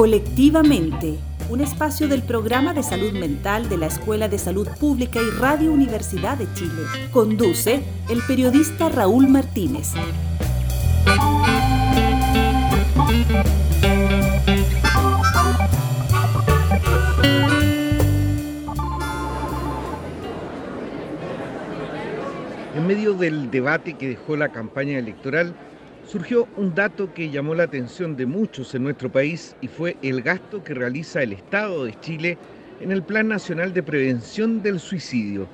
Colectivamente, un espacio del programa de salud mental de la Escuela de Salud Pública y Radio Universidad de Chile. Conduce el periodista Raúl Martínez. En medio del debate que dejó la campaña electoral, surgió un dato que llamó la atención de muchos en nuestro país y fue el gasto que realiza el Estado de Chile en el Plan Nacional de Prevención del Suicidio.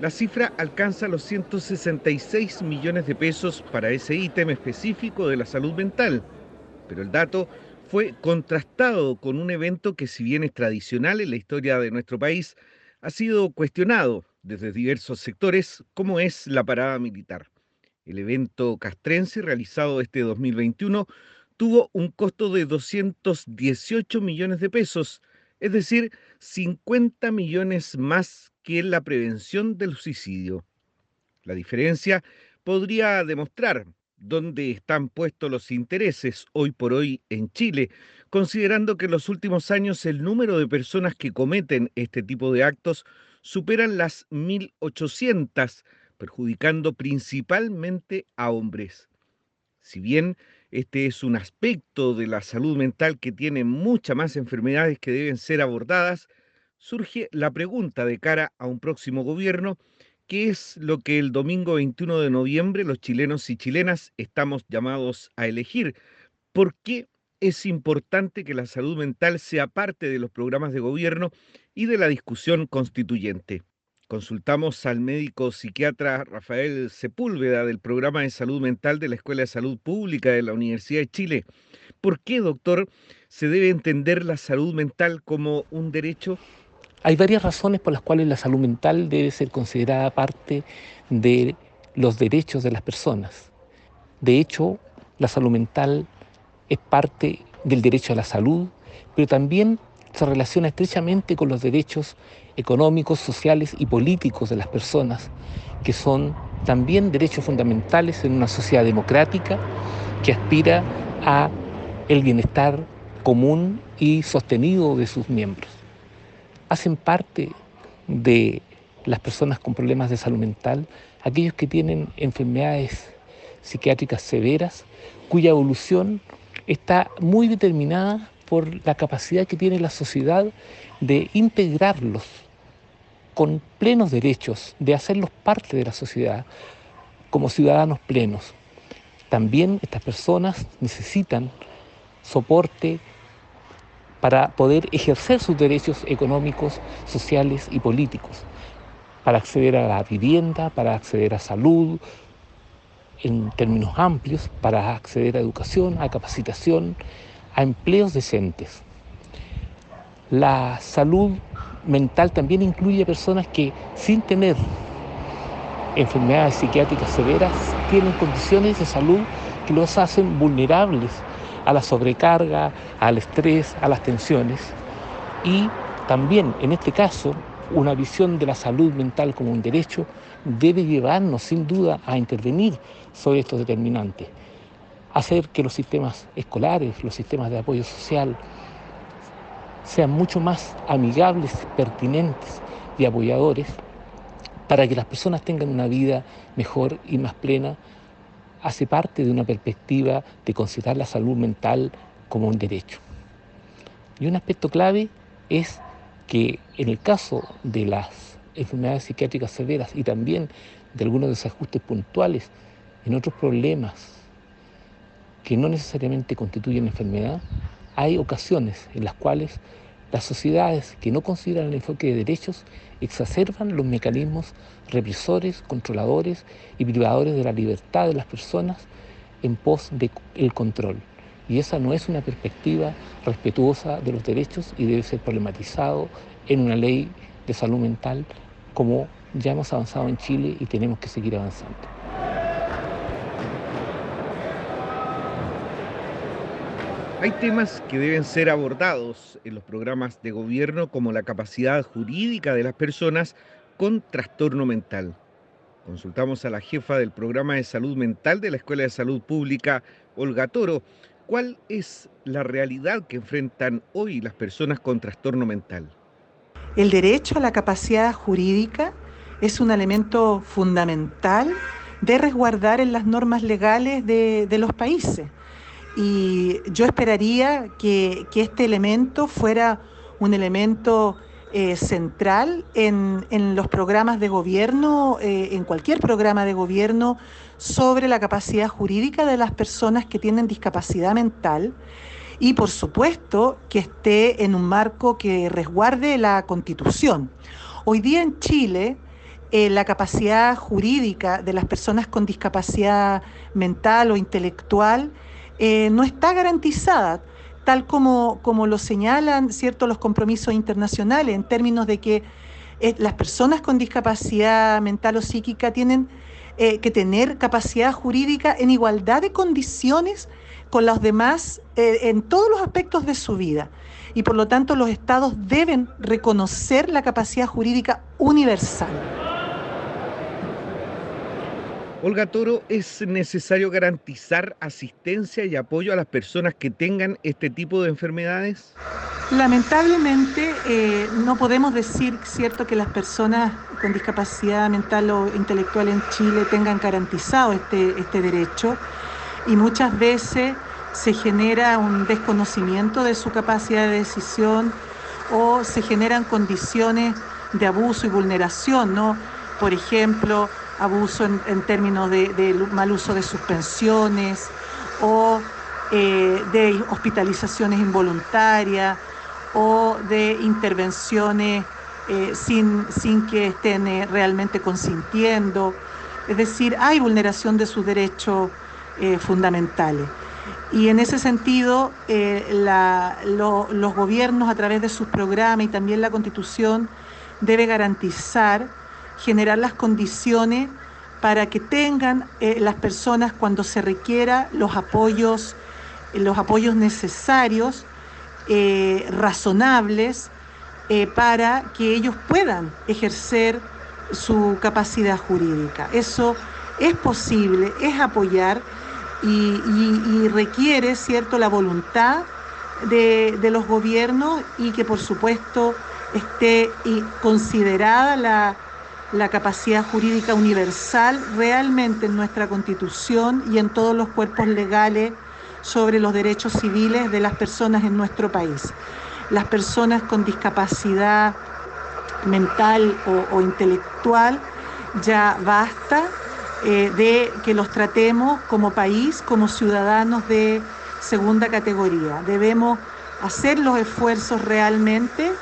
La cifra alcanza los 166 millones de pesos para ese ítem específico de la salud mental, pero el dato fue contrastado con un evento que si bien es tradicional en la historia de nuestro país, ha sido cuestionado desde diversos sectores, como es la parada militar. El evento castrense realizado este 2021 tuvo un costo de 218 millones de pesos, es decir, 50 millones más que la prevención del suicidio. La diferencia podría demostrar dónde están puestos los intereses hoy por hoy en Chile, considerando que en los últimos años el número de personas que cometen este tipo de actos superan las 1.800 perjudicando principalmente a hombres. Si bien este es un aspecto de la salud mental que tiene muchas más enfermedades que deben ser abordadas, surge la pregunta de cara a un próximo gobierno, ¿qué es lo que el domingo 21 de noviembre los chilenos y chilenas estamos llamados a elegir? ¿Por qué es importante que la salud mental sea parte de los programas de gobierno y de la discusión constituyente? Consultamos al médico psiquiatra Rafael Sepúlveda del programa de salud mental de la Escuela de Salud Pública de la Universidad de Chile. ¿Por qué, doctor, se debe entender la salud mental como un derecho? Hay varias razones por las cuales la salud mental debe ser considerada parte de los derechos de las personas. De hecho, la salud mental es parte del derecho a la salud, pero también se relaciona estrechamente con los derechos económicos, sociales y políticos de las personas, que son también derechos fundamentales en una sociedad democrática que aspira a el bienestar común y sostenido de sus miembros. Hacen parte de las personas con problemas de salud mental aquellos que tienen enfermedades psiquiátricas severas cuya evolución está muy determinada por la capacidad que tiene la sociedad de integrarlos con plenos derechos, de hacerlos parte de la sociedad como ciudadanos plenos. También estas personas necesitan soporte para poder ejercer sus derechos económicos, sociales y políticos, para acceder a la vivienda, para acceder a salud, en términos amplios, para acceder a educación, a capacitación, a empleos decentes. La salud mental también incluye personas que sin tener enfermedades psiquiátricas severas tienen condiciones de salud que los hacen vulnerables a la sobrecarga, al estrés, a las tensiones. Y también en este caso, una visión de la salud mental como un derecho debe llevarnos sin duda a intervenir sobre estos determinantes hacer que los sistemas escolares, los sistemas de apoyo social, sean mucho más amigables, pertinentes y apoyadores para que las personas tengan una vida mejor y más plena, hace parte de una perspectiva de considerar la salud mental como un derecho. Y un aspecto clave es que en el caso de las enfermedades psiquiátricas severas y también de algunos desajustes puntuales en otros problemas que no necesariamente constituyen enfermedad, hay ocasiones en las cuales las sociedades que no consideran el enfoque de derechos exacerban los mecanismos represores, controladores y privadores de la libertad de las personas en pos del control. Y esa no es una perspectiva respetuosa de los derechos y debe ser problematizado en una ley de salud mental como ya hemos avanzado en Chile y tenemos que seguir avanzando. Hay temas que deben ser abordados en los programas de gobierno como la capacidad jurídica de las personas con trastorno mental. Consultamos a la jefa del programa de salud mental de la Escuela de Salud Pública, Olga Toro, ¿Cuál es la realidad que enfrentan hoy las personas con trastorno mental? El derecho a la capacidad jurídica es un elemento fundamental de resguardar en las normas legales de, los países. Y yo esperaría que, este elemento fuera un elemento eh, central en, los programas de gobierno, eh, en cualquier programa de gobierno sobre la capacidad jurídica de las personas que tienen discapacidad mental y por supuesto que esté en un marco que resguarde la constitución. Hoy día en Chile eh, la capacidad jurídica de las personas con discapacidad mental o intelectual eh, no está garantizada, tal como, como lo señalan cierto, los compromisos internacionales en términos de que eh, las personas con discapacidad mental o psíquica tienen eh, que tener capacidad jurídica en igualdad de condiciones con los demás en todos los aspectos de su vida. Y por lo tanto los estados deben reconocer la capacidad jurídica universal. Olga Toro, ¿es necesario garantizar asistencia y apoyo a las personas que tengan este tipo de enfermedades? Lamentablemente eh, no podemos decir, cierto, que las personas con discapacidad mental o intelectual en Chile tengan garantizado este, este derecho y muchas veces se genera un desconocimiento de su capacidad de decisión o se generan condiciones de abuso y vulneración, ¿no? Por ejemplo, abuso en, términos de, mal uso de suspensiones o eh, de hospitalizaciones involuntarias o de intervenciones eh, sin, sin, que estén eh, realmente consintiendo. Es decir, hay vulneración de sus derechos fundamentales. Y en ese sentido, los gobiernos a través de sus programas y también la Constitución debe garantizar generar las condiciones para que tengan eh, las personas cuando se requiera los apoyos, eh, los apoyos necesarios, eh, razonables, para que ellos puedan ejercer su capacidad jurídica. Eso es posible, es apoyar y, requiere, ¿cierto?, la voluntad de, de, los gobiernos y que, por supuesto, esté considerada la la capacidad jurídica universal realmente en nuestra Constitución y en todos los cuerpos legales sobre los derechos civiles de las personas en nuestro país. Las personas con discapacidad mental o, intelectual, ya basta eh, de que los tratemos como país, como ciudadanos de segunda categoría. Debemos hacer los esfuerzos realmente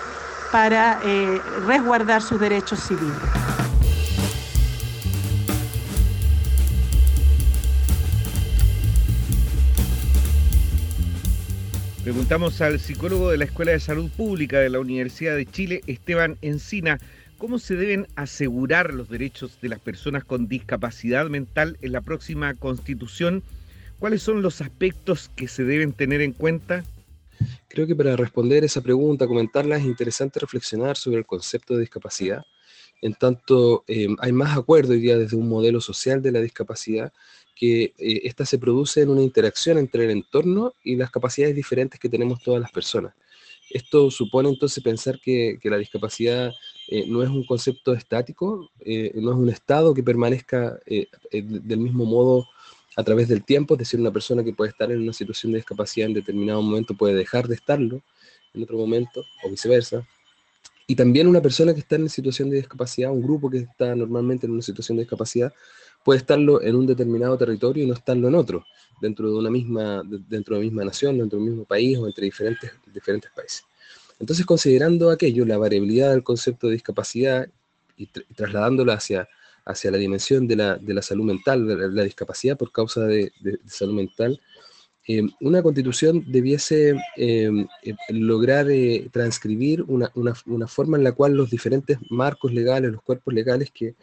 para eh, resguardar sus derechos civiles. Preguntamos al psicólogo de la Escuela de Salud Pública de la Universidad de Chile, Esteban Encina, cómo se deben asegurar los derechos de las personas con discapacidad mental en la próxima constitución. ¿Cuáles son los aspectos que se deben tener en cuenta? Creo que para responder esa pregunta, comentarla, es interesante reflexionar sobre el concepto de discapacidad. En tanto, eh, hay más acuerdo hoy día desde un modelo social de la discapacidad que eh, esta se produce en una interacción entre el entorno y las capacidades diferentes que tenemos todas las personas. Esto supone entonces pensar que, la discapacidad eh, no es un concepto estático, eh, no es un estado que permanezca del mismo modo a través del tiempo, es decir, una persona que puede estar en una situación de discapacidad en determinado momento puede dejar de estarlo en otro momento, o viceversa. Y también una persona que está en situación de discapacidad, un grupo que está normalmente en una situación de discapacidad, puede estarlo en un determinado territorio y no estarlo en otro, dentro de una misma, dentro de misma nación, dentro del mismo país o entre diferentes, diferentes países. Entonces, considerando aquello, la variabilidad del concepto de discapacidad y, trasladándola hacia, hacia la dimensión de la, de la salud mental, de la, discapacidad por causa de, salud mental, eh, una constitución debiese eh, eh, lograr transcribir una, una, una, forma en la cual los diferentes marcos legales, los cuerpos legales que,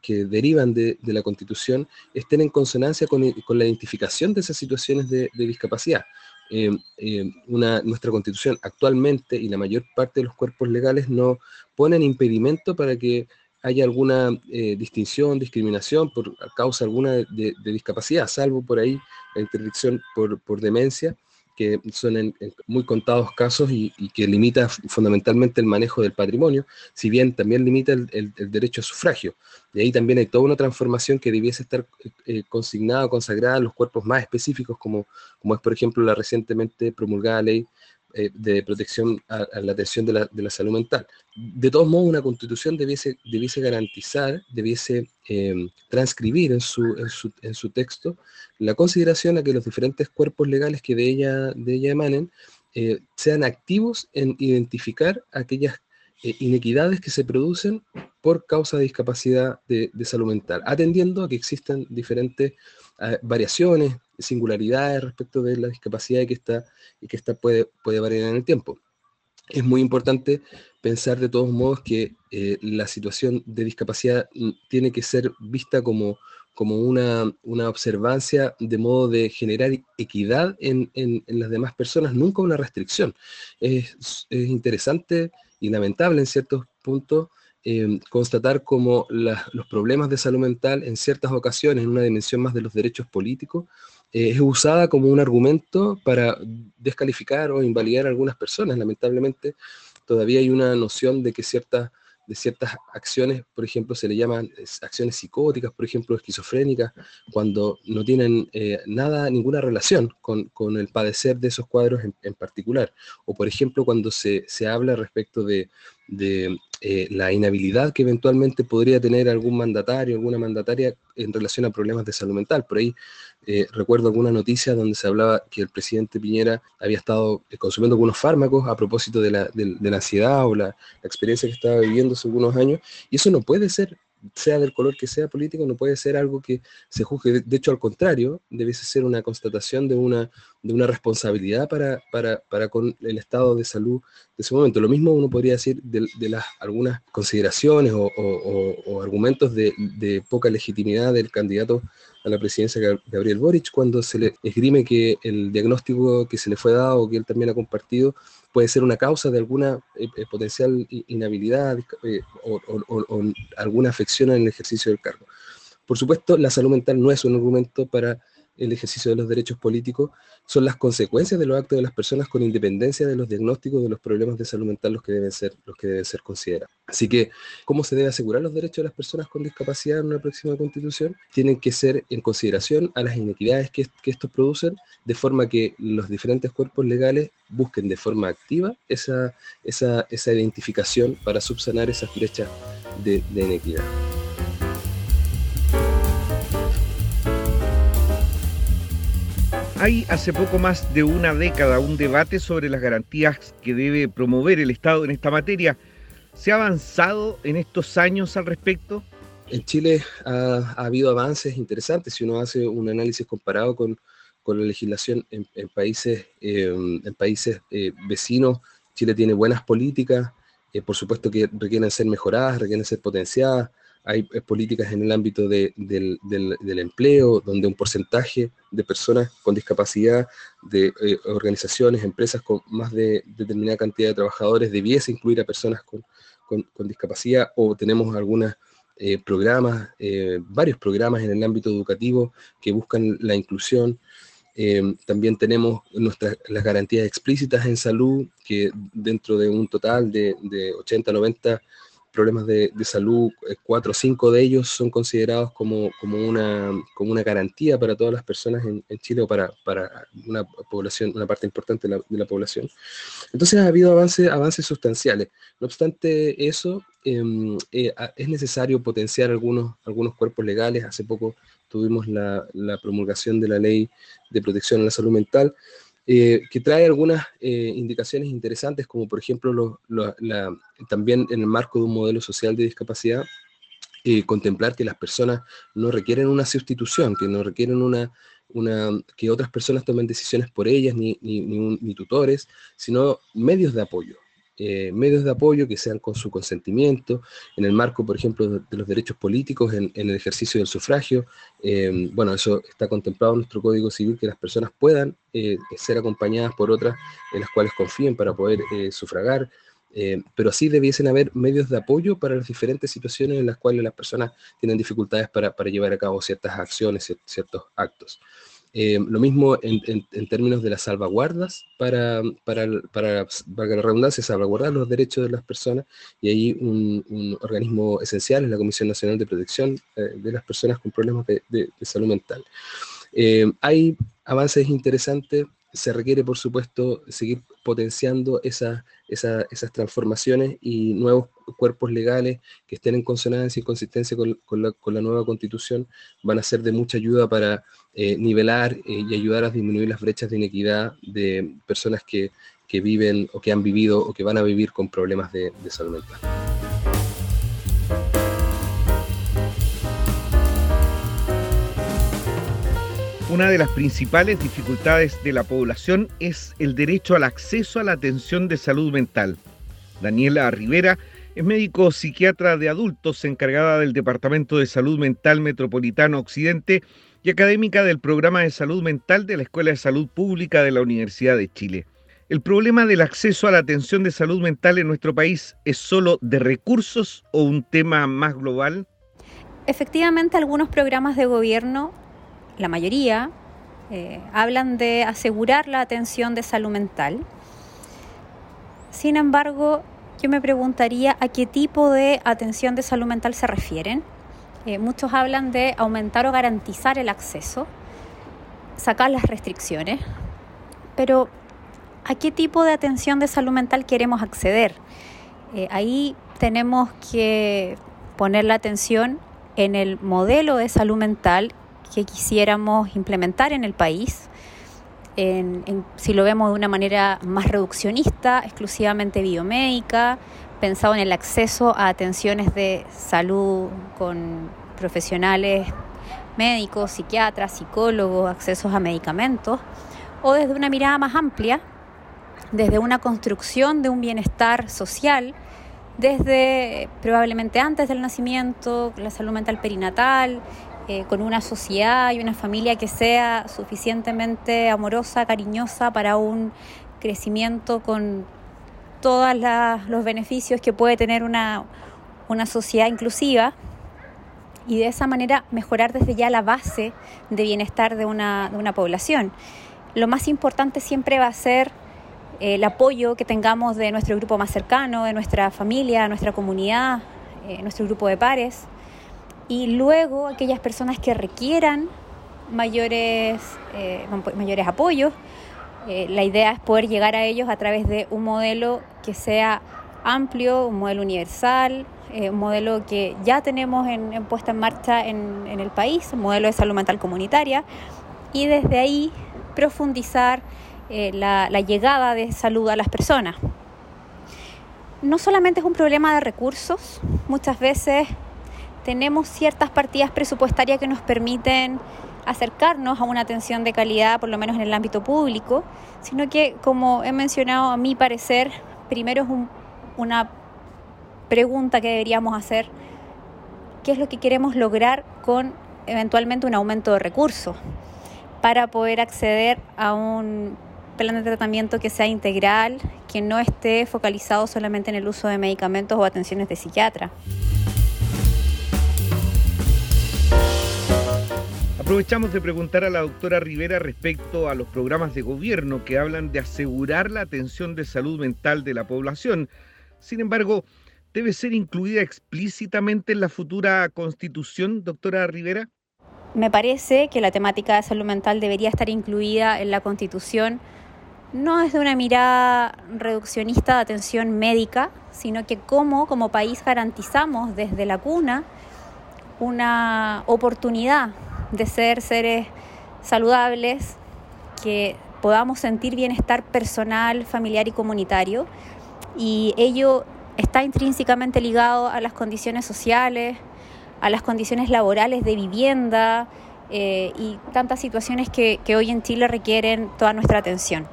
que, derivan de, la Constitución estén en consonancia con, la identificación de esas situaciones de, discapacidad. Eh, eh, nuestra Constitución actualmente y la mayor parte de los cuerpos legales no ponen impedimento para que haya alguna eh, distinción, discriminación por causa alguna de, discapacidad, salvo por ahí la interdicción por, por demencia, que son en, muy contados casos y, que limita fundamentalmente el manejo del patrimonio, si bien también limita el, derecho a sufragio. De ahí también hay toda una transformación que debiese estar eh, consignada o consagrada en los cuerpos más específicos, como, como es, por ejemplo, la recientemente promulgada ley eh, de protección a, la atención de la, de la, salud mental. De todos modos, una constitución debiese, garantizar, debiese em, transcribir en su, en, su, en su, texto la consideración a que los diferentes cuerpos legales que de ella, de ella emanen eh, sean activos en identificar aquellas eh, inequidades que se producen por causa de discapacidad de, de salud mental, atendiendo a que existen diferentes variaciones, singularidades respecto de la discapacidad y que esta, y que esta puede, puede variar en el tiempo. Es muy importante pensar de todos modos que eh, la situación de discapacidad mm, tiene que ser vista como, como una, una observancia de modo de generar equidad en, en, las demás personas, nunca una restricción. Es, es interesante y lamentable en ciertos puntos Em, constatar cómo los problemas de salud mental en ciertas ocasiones, en una dimensión más de los derechos políticos, eh, es usada como un argumento para descalificar o invalidar a algunas personas. Lamentablemente, todavía hay una noción de que ciertas de ciertas acciones, por ejemplo, se le llaman acciones psicóticas, por ejemplo, esquizofrénicas, cuando no tienen eh, nada, ninguna relación con, con, el padecer de esos cuadros en, particular. O, por ejemplo, cuando se, se habla respecto de, de eh, la inhabilidad que eventualmente podría tener algún mandatario, alguna mandataria en relación a problemas de salud mental. Por ahí eh, recuerdo alguna noticia donde se hablaba que el presidente Piñera había estado eh, consumiendo algunos fármacos a propósito de la, la ansiedad o la, la, experiencia que estaba viviendo hace algunos años, y eso no puede ser sea del color que sea político, no puede ser algo que se juzgue. De hecho, al contrario, debe ser una constatación de una, de una responsabilidad para, para, para, con el estado de salud de ese momento. Lo mismo uno podría decir de, de las, algunas consideraciones o, o, argumentos de, de, poca legitimidad del candidato a la presidencia Gabriel Boric cuando se le esgrime que el diagnóstico que se le fue dado, que él también ha compartido, puede ser una causa de alguna eh, eh, potencial inhabilidad eh, o, alguna afección en el ejercicio del cargo. Por supuesto, la salud mental no es un argumento para el ejercicio de los derechos políticos, son las consecuencias de los actos de las personas con independencia de los diagnósticos de los problemas de salud mental los que deben ser, los que deben ser considerados. Así que, ¿cómo se debe asegurar los derechos de las personas con discapacidad en una próxima constitución? Tienen que ser en consideración a las inequidades que, estos producen, de forma que los diferentes cuerpos legales busquen de forma activa esa, esa, esa identificación para subsanar esas brechas de, de inequidad. Hay hace poco más de una década un debate sobre las garantías que debe promover el Estado en esta materia. ¿Se ha avanzado en estos años al respecto? En Chile ha, habido avances interesantes. Si uno hace un análisis comparado con, con la legislación en, países, em, en países eh, vecinos, Chile tiene buenas políticas, eh, por supuesto que requieren ser mejoradas, requieren ser potenciadas hay eh, políticas en el ámbito del, empleo, donde un porcentaje de personas con discapacidad, de eh, organizaciones, empresas con más de determinada cantidad de trabajadores, debiese incluir a personas con, discapacidad, o tenemos algunos eh, programas, varios programas en el ámbito educativo que buscan la inclusión. también tenemos nuestras, las garantías explícitas en salud, que dentro de un total de, de 80, 90 problemas de, salud, eh, cuatro o cinco de ellos son considerados como, como, una, como una garantía para todas las personas en, Chile o para, para, una población, una parte importante de la, población. Entonces ha habido avances, avances sustanciales. No obstante eso, em, eh, es necesario potenciar algunos, algunos cuerpos legales. Hace poco tuvimos la, la promulgación de la ley de protección a la salud mental, eh, que trae algunas eh, indicaciones interesantes, como por ejemplo también en el marco de un modelo social de discapacidad, eh, contemplar que las personas no requieren una sustitución, que no requieren una, una que otras personas tomen decisiones por ellas, ni, ni tutores, sino medios de apoyo. Eh, medios de apoyo que sean con su consentimiento, en el marco, por ejemplo, de, los derechos políticos, en, el ejercicio del sufragio. Eh, bueno, eso está contemplado en nuestro Código Civil, que las personas puedan eh, ser acompañadas por otras en las cuales confíen para poder sufragar. Eh, pero sí debiesen haber medios de apoyo para las diferentes situaciones en las cuales las personas tienen dificultades para llevar a cabo ciertas acciones, ciertos actos. Eh, lo mismo en, términos de las salvaguardas para, para, para, para la redundancia, salvaguardar los derechos de las personas y ahí un, organismo esencial es la Comisión Nacional de Protección eh, de las Personas con Problemas de, de, Salud Mental. hay avances interesantes, se requiere, por supuesto, seguir potenciando esas transformaciones y nuevos cuerpos legales que estén en consonancia y consistencia con, la, nueva constitución van a ser de mucha ayuda para eh, nivelar eh, y ayudar a disminuir las brechas de inequidad de personas que, viven o que han vivido o que van a vivir con problemas de salud mental. Una de las principales dificultades de la población es el derecho al acceso a la atención de salud mental. Daniela Rivera es médico psiquiatra de adultos encargada del Departamento de Salud Mental Metropolitano Occidente y académica del programa de salud mental de la Escuela de Salud Pública de la Universidad de Chile. ¿El problema del acceso a la atención de salud mental en nuestro país es solo de recursos o un tema más global? Efectivamente, algunos programas de gobierno la mayoría, eh, hablan de asegurar la atención de salud mental. Sin embargo, yo me preguntaría a qué tipo de atención de salud mental se refieren. Eh, muchos hablan de aumentar o garantizar el acceso, sacar las restricciones, pero ¿a qué tipo de atención de salud mental queremos acceder? Eh, ahí tenemos que poner la atención en el modelo de salud mental que quisiéramos implementar en el país. si lo vemos de una manera más reduccionista, exclusivamente biomédica, pensado en el acceso a atenciones de salud con profesionales médicos, psiquiatras, psicólogos, accesos a medicamentos, o desde una mirada más amplia, desde una construcción de un bienestar social, desde probablemente antes del nacimiento, la salud mental perinatal, eh, con una sociedad y una familia que sea suficientemente amorosa, cariñosa para un crecimiento con todos los beneficios que puede tener una, una sociedad inclusiva y de esa manera mejorar desde ya la base de bienestar de una, de una población. Lo más importante siempre va a ser eh, el apoyo que tengamos de nuestro grupo más cercano, de nuestra familia, nuestra comunidad, eh, nuestro grupo de pares, y luego aquellas personas que requieran mayores, eh, mayores apoyos, eh, la idea es poder llegar a ellos a través de un modelo que sea amplio, un modelo universal, eh, un modelo que ya tenemos en, puesta en marcha en, el país, un modelo de salud mental comunitaria, y desde ahí profundizar la, la llegada de salud a las personas. No solamente es un problema de recursos, muchas veces tenemos ciertas partidas presupuestarias que nos permiten acercarnos a una atención de calidad, por lo menos en el ámbito público, sino que, como he mencionado, a mi parecer, primero es una pregunta que deberíamos hacer, ¿qué es lo que queremos lograr con eventualmente un aumento de recursos para poder acceder a un plan de tratamiento que sea integral, que no esté focalizado solamente en el uso de medicamentos o atenciones de psiquiatra? Aprovechamos de preguntar a la doctora Rivera respecto a los programas de gobierno que hablan de asegurar la atención de salud mental de la población. Sin embargo, ¿debe ser incluida explícitamente en la futura constitución, doctora Rivera? Me parece que la temática de salud mental debería estar incluida en la constitución no desde una mirada reduccionista de atención médica, sino que cómo como país garantizamos desde la cuna una oportunidad de ser seres saludables, que podamos sentir bienestar personal, familiar y comunitario. Y ello está intrínsecamente ligado a las condiciones sociales, a las condiciones laborales de vivienda eh, y tantas situaciones que, hoy en Chile requieren toda nuestra atención.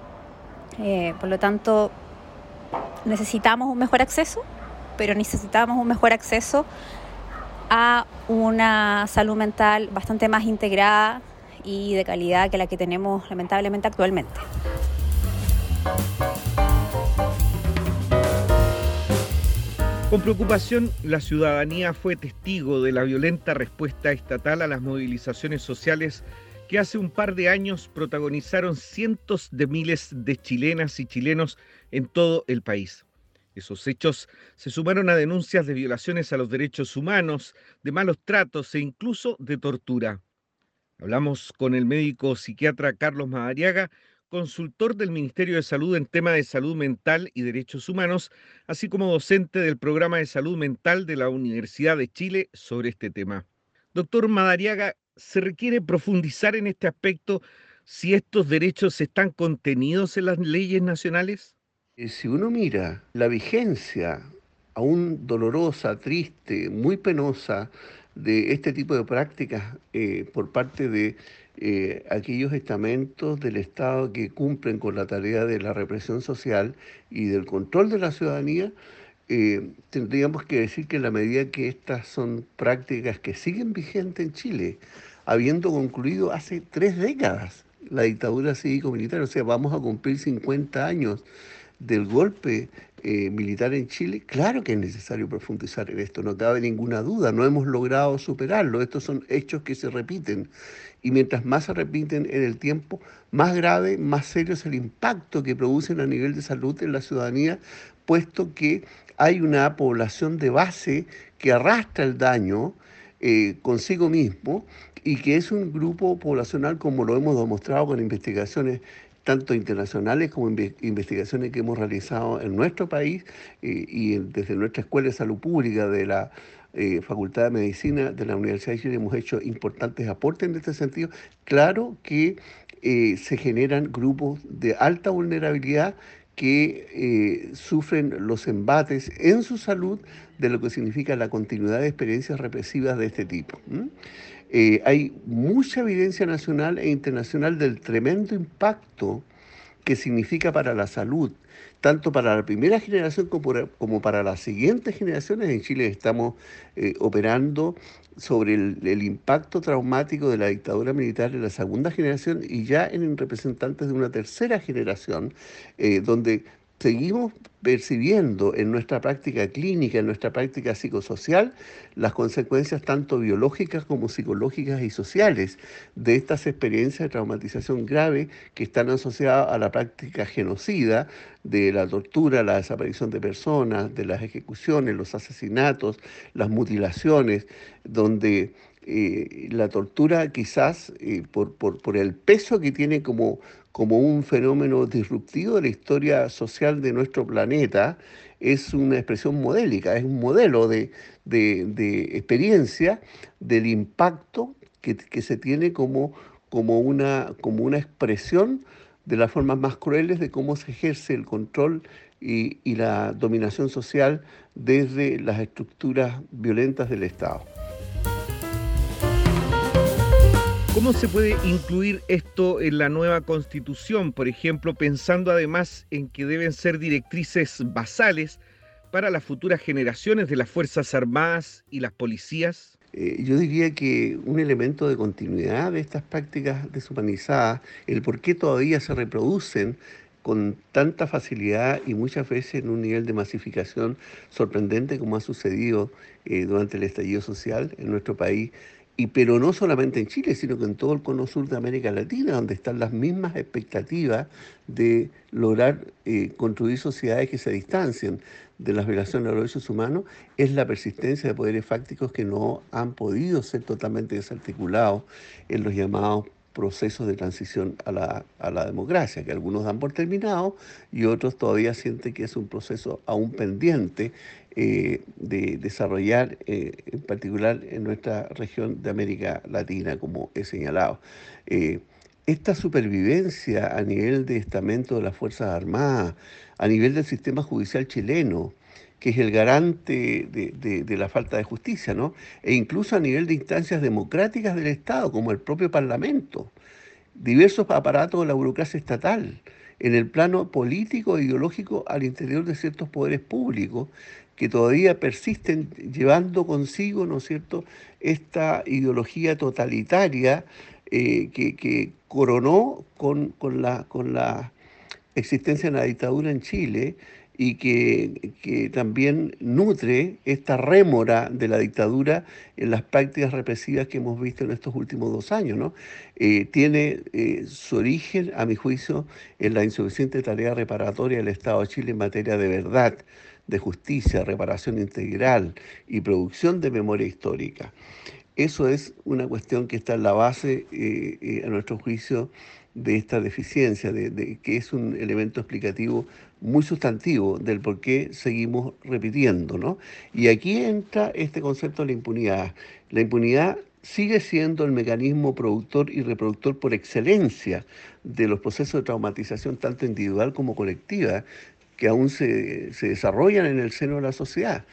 Eh, por lo tanto, necesitamos un mejor acceso, pero necesitamos un mejor acceso a una salud mental bastante más integrada y de calidad que la que tenemos lamentablemente actualmente. Con preocupación, la ciudadanía fue testigo de la violenta respuesta estatal a las movilizaciones sociales que hace un par de años protagonizaron cientos de miles de chilenas y chilenos en todo el país. Esos hechos se sumaron a denuncias de violaciones a los derechos humanos, de malos tratos e incluso de tortura. Hablamos con el médico psiquiatra Carlos Madariaga, consultor del Ministerio de Salud en tema de salud mental y derechos humanos, así como docente del programa de salud mental de la Universidad de Chile sobre este tema. Doctor Madariaga, ¿se requiere profundizar en este aspecto si estos derechos están contenidos en las leyes nacionales? Eh, si uno mira la vigencia aún dolorosa, triste, muy penosa de este tipo de prácticas eh, por parte de eh, aquellos estamentos del Estado que cumplen con la tarea de la represión social y del control de la ciudadanía, tendríamos que decir que en la medida que estas son prácticas que siguen vigentes en Chile, habiendo concluido hace tres décadas la dictadura cívico-militar, o sea, vamos a cumplir 50 años del golpe eh, militar en Chile, claro que es necesario profundizar en esto, no cabe ninguna duda, no hemos logrado superarlo, estos son hechos que se repiten y mientras más se repiten en el tiempo, más grave, más serio es el impacto que producen a nivel de salud en la ciudadanía, puesto que hay una población de base que arrastra el daño eh, consigo mismo y que es un grupo poblacional como lo hemos demostrado con investigaciones tanto internacionales como investigaciones que hemos realizado en nuestro país eh, y desde nuestra Escuela de Salud Pública de la eh, Facultad de Medicina de la Universidad de Chile hemos hecho importantes aportes en este sentido. Claro que eh, se generan grupos de alta vulnerabilidad que sufren los embates en su salud de lo que significa la continuidad de experiencias represivas de este tipo. Eh, hay mucha evidencia nacional e internacional del tremendo impacto que significa para la salud, tanto para la primera generación como para, las siguientes generaciones. En Chile estamos eh, operando sobre el, impacto traumático de la dictadura militar en la segunda generación y ya en representantes de una tercera generación, eh, donde seguimos percibiendo en nuestra práctica clínica, en nuestra práctica psicosocial, las consecuencias tanto biológicas como psicológicas y sociales de estas experiencias de traumatización grave que están asociadas a la práctica genocida, de la tortura, la desaparición de personas, de las ejecuciones, los asesinatos, las mutilaciones, donde eh, la tortura quizás eh, por, por el peso que tiene como como un fenómeno disruptivo de la historia social de nuestro planeta, es una expresión modélica, es un modelo de, experiencia del impacto que, se tiene como, como, una, como una expresión de las formas más crueles de cómo se ejerce el control y, y la dominación social desde las estructuras violentas del Estado. ¿Cómo se puede incluir esto en la nueva constitución? Por ejemplo, pensando además en que deben ser directrices basales para las futuras generaciones de las Fuerzas Armadas y las policías. Eh, yo diría que un elemento de continuidad de estas prácticas deshumanizadas, el por qué todavía se reproducen con tanta facilidad y muchas veces en un nivel de masificación sorprendente como ha sucedido eh, durante el estallido social en nuestro país, y pero no solamente en Chile, sino que en todo el cono sur de América Latina, donde están las mismas expectativas de lograr eh, construir sociedades que se distancien de las violaciones de los derechos humanos, es la persistencia de poderes fácticos que no han podido ser totalmente desarticulados en los llamados procesos de transición a la, a la democracia, que algunos dan por terminado y otros todavía sienten que es un proceso aún pendiente eh, de desarrollar, eh, en particular en nuestra región de América Latina, como he señalado. Eh, esta supervivencia a nivel de estamento de las Fuerzas Armadas, a nivel del sistema judicial chileno, que es el garante de, de, la falta de justicia, ¿no? E incluso a nivel de instancias democráticas del Estado, como el propio Parlamento, diversos aparatos de la burocracia estatal, en el plano político e ideológico al interior de ciertos poderes públicos que todavía persisten llevando consigo, ¿no es cierto?, esta ideología totalitaria eh, que, coronó con, la, con la existencia de la dictadura en Chile y que, también nutre esta rémora de la dictadura en las prácticas represivas que hemos visto en estos últimos dos años. ¿no? Eh, tiene eh, su origen, a mi juicio, en la insuficiente tarea reparatoria del Estado de Chile en materia de verdad, de justicia, reparación integral y producción de memoria histórica. Eso es una cuestión que está en la base, a nuestro juicio, de esta deficiencia, de, que es un elemento explicativo muy sustantivo del por qué seguimos repitiendo. ¿no? Y aquí entra este concepto de la impunidad. La impunidad sigue siendo el mecanismo productor y reproductor por excelencia de los procesos de traumatización, tanto individual como colectiva, que aún se, desarrollan en el seno de la sociedad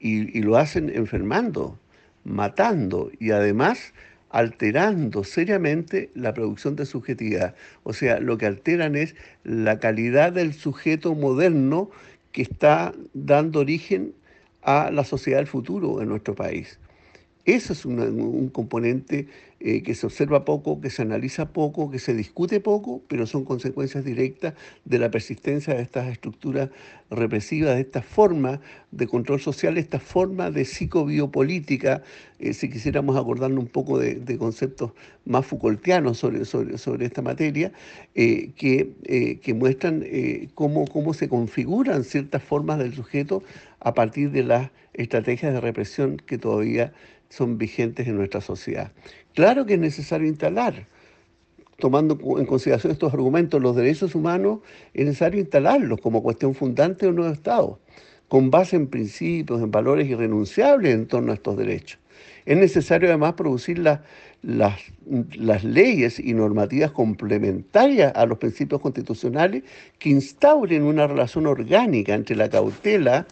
y, y lo hacen enfermando, matando y además alterando seriamente la producción de subjetividad. O sea, lo que alteran es la calidad del sujeto moderno que está dando origen a la sociedad del futuro en nuestro país. Eso es un componente eh, que se observa poco, que se analiza poco, que se discute poco, pero son consecuencias directas de la persistencia de estas estructuras represivas, de esta forma de control social, esta forma de psicobiopolítica, eh, si quisiéramos acordarnos un poco de, conceptos más Foucaultianos sobre, sobre, esta materia, eh, que, que, muestran cómo, cómo se configuran ciertas formas del sujeto a partir de las estrategias de represión que todavía son vigentes en nuestra sociedad. Claro que es necesario instalar, tomando en consideración estos argumentos, los derechos humanos, es necesario instalarlos como cuestión fundante de un nuevo Estado, con base en principios, en valores irrenunciables en torno a estos derechos. Es necesario además producir las, las leyes y normativas complementarias a los principios constitucionales que instauren una relación orgánica entre la cautela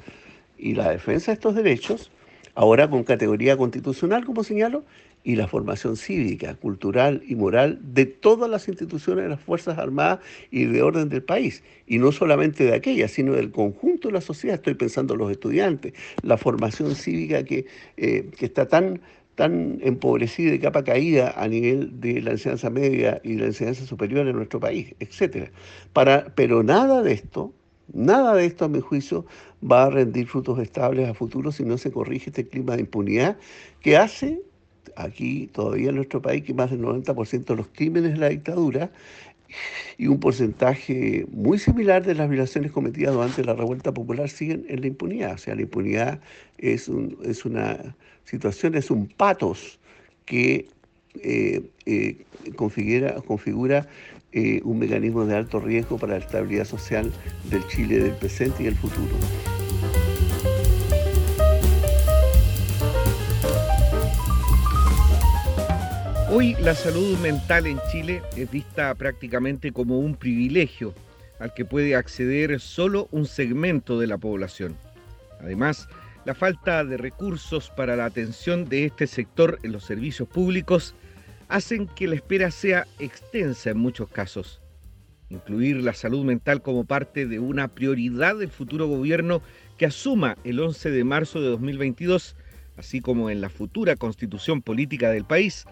y la defensa de estos derechos, ahora con categoría constitucional, como señalo, y la formación cívica, cultural y moral de todas las instituciones de las Fuerzas Armadas y de orden del país. Y no solamente de aquellas, sino del conjunto de la sociedad. Estoy pensando en los estudiantes, la formación cívica que, eh, que está tan, tan empobrecida y capa caída a nivel de la enseñanza media y de la enseñanza superior en nuestro país, etc. Para, pero nada de esto, nada de esto a mi juicio va a rendir frutos estables a futuro si no se corrige este clima de impunidad que hace aquí todavía en nuestro país que más del 90% de los crímenes de la dictadura y un porcentaje muy similar de las violaciones cometidas durante la revuelta popular siguen en la impunidad. O sea, la impunidad es, una situación, es un patos que eh, eh, configura eh, un mecanismo de alto riesgo para la estabilidad social del Chile del presente y el futuro. Hoy la salud mental en Chile es vista prácticamente como un privilegio al que puede acceder solo un segmento de la población. Además, la falta de recursos para la atención de este sector en los servicios públicos hacen que la espera sea extensa en muchos casos. Incluir la salud mental como parte de una prioridad del futuro gobierno que asuma el 11 de marzo de 2022, así como en la futura constitución política del país,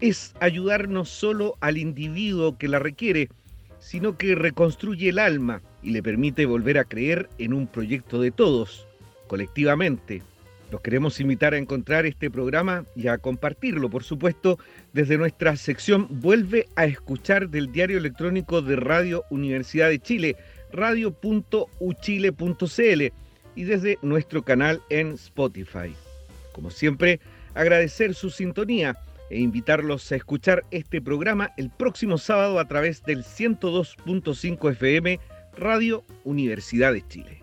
es ayudar no solo al individuo que la requiere, sino que reconstruye el alma y le permite volver a creer en un proyecto de todos, colectivamente. Los queremos invitar a encontrar este programa y a compartirlo, por supuesto, desde nuestra sección Vuelve a escuchar del diario electrónico de Radio Universidad de Chile, radio.uchile.cl y desde nuestro canal en Spotify. Como siempre, agradecer su sintonía e invitarlos a escuchar este programa el próximo sábado a través del 102.5 FM Radio Universidad de Chile.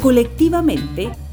Colectivamente